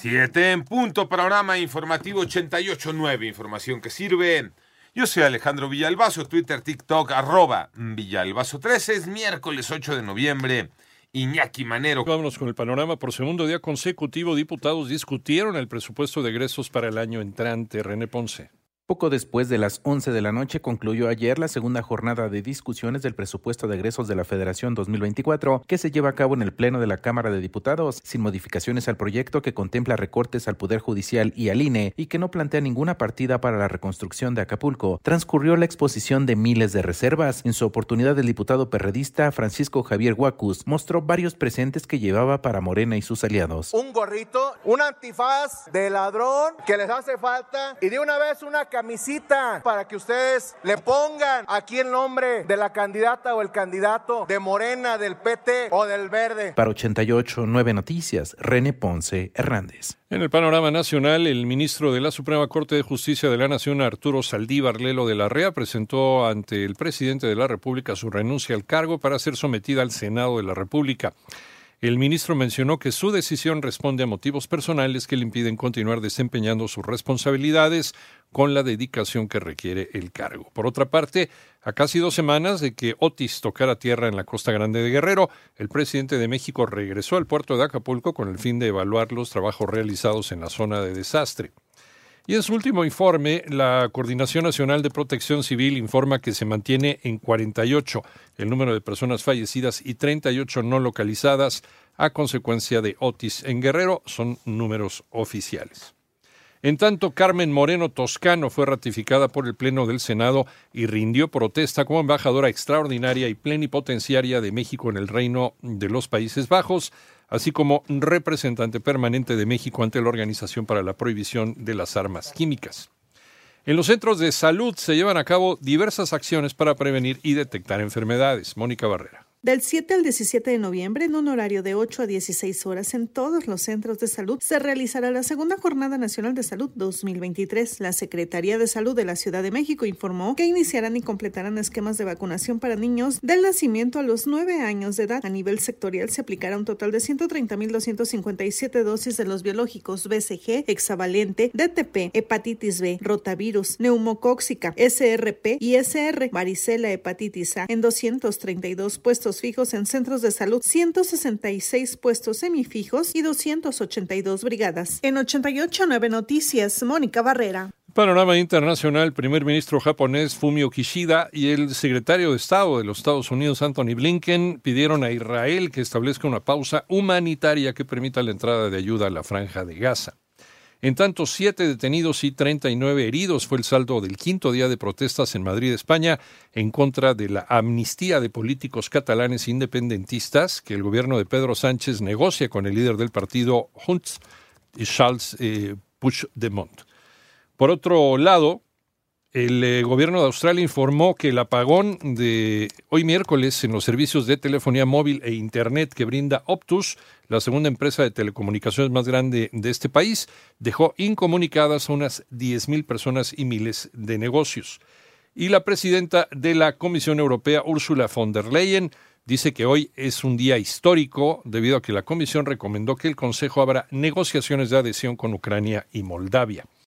Siete en punto, panorama informativo 88.9, información que sirve. Yo soy Alejandro Villalbazo, Twitter, TikTok, arroba Villalbazo 13, es miércoles 8 de noviembre. Iñaki Manero. Vámonos con el panorama. Por segundo día consecutivo, diputados discutieron el presupuesto de egresos para el año entrante. René Ponce. Poco después de las 11 de la noche concluyó ayer la segunda jornada de discusiones del presupuesto de egresos de la Federación 2024 que se lleva a cabo en el Pleno de la Cámara de Diputados, sin modificaciones al proyecto que contempla recortes al Poder Judicial y al INE y que no plantea ninguna partida para la reconstrucción de Acapulco. Transcurrió la exposición de miles de reservas. En su oportunidad, el diputado perredista Francisco Javier Huacus mostró varios presentes que llevaba para Morena y sus aliados. Un gorrito, un antifaz de ladrón que les hace falta y de una vez una camisita para que ustedes le pongan aquí el nombre de la candidata o el candidato de Morena, del PT o del Verde. Para 88 Nueve Noticias, René Ponce Hernández. En el panorama nacional, el ministro de la Suprema Corte de Justicia de la Nación, Arturo Saldívar Lelo de la Rea, presentó ante el presidente de la República su renuncia al cargo para ser sometida al Senado de la República. El ministro mencionó que su decisión responde a motivos personales que le impiden continuar desempeñando sus responsabilidades con la dedicación que requiere el cargo. Por otra parte, a casi dos semanas de que Otis tocara tierra en la Costa Grande de Guerrero, el presidente de México regresó al puerto de Acapulco con el fin de evaluar los trabajos realizados en la zona de desastre. Y en su último informe, la Coordinación Nacional de Protección Civil informa que se mantiene en 48 el número de personas fallecidas y 38 no localizadas a consecuencia de Otis en Guerrero. Son números oficiales. En tanto, Carmen Moreno Toscano fue ratificada por el Pleno del Senado y rindió protesta como embajadora extraordinaria y plenipotenciaria de México en el Reino de los Países Bajos así como representante permanente de México ante la Organización para la Prohibición de las Armas Químicas. En los centros de salud se llevan a cabo diversas acciones para prevenir y detectar enfermedades. Mónica Barrera. Del 7 al 17 de noviembre, en un horario de 8 a 16 horas en todos los centros de salud, se realizará la segunda Jornada Nacional de Salud 2023. La Secretaría de Salud de la Ciudad de México informó que iniciarán y completarán esquemas de vacunación para niños del nacimiento a los 9 años de edad. A nivel sectorial se aplicará un total de 130.257 dosis de los biológicos BCG, hexavalente, DTP, hepatitis B, rotavirus, neumocóxica, SRP y SR, varicela, hepatitis A, en 232 fijos en centros de salud, 166 puestos semifijos y 282 brigadas. En 88.9 Noticias, Mónica Barrera. Panorama internacional, primer ministro japonés Fumio Kishida y el secretario de Estado de los Estados Unidos Anthony Blinken pidieron a Israel que establezca una pausa humanitaria que permita la entrada de ayuda a la franja de Gaza. En tanto, siete detenidos y 39 heridos fue el saldo del quinto día de protestas en Madrid, España, en contra de la amnistía de políticos catalanes independentistas que el gobierno de Pedro Sánchez negocia con el líder del partido Junts, Charles eh, Puigdemont. Por otro lado, el eh, gobierno de Australia informó que el apagón de hoy miércoles en los servicios de telefonía móvil e Internet que brinda Optus, la segunda empresa de telecomunicaciones más grande de este país, dejó incomunicadas a unas 10.000 personas y miles de negocios. Y la presidenta de la Comisión Europea, Ursula von der Leyen, dice que hoy es un día histórico debido a que la Comisión recomendó que el Consejo abra negociaciones de adhesión con Ucrania y Moldavia.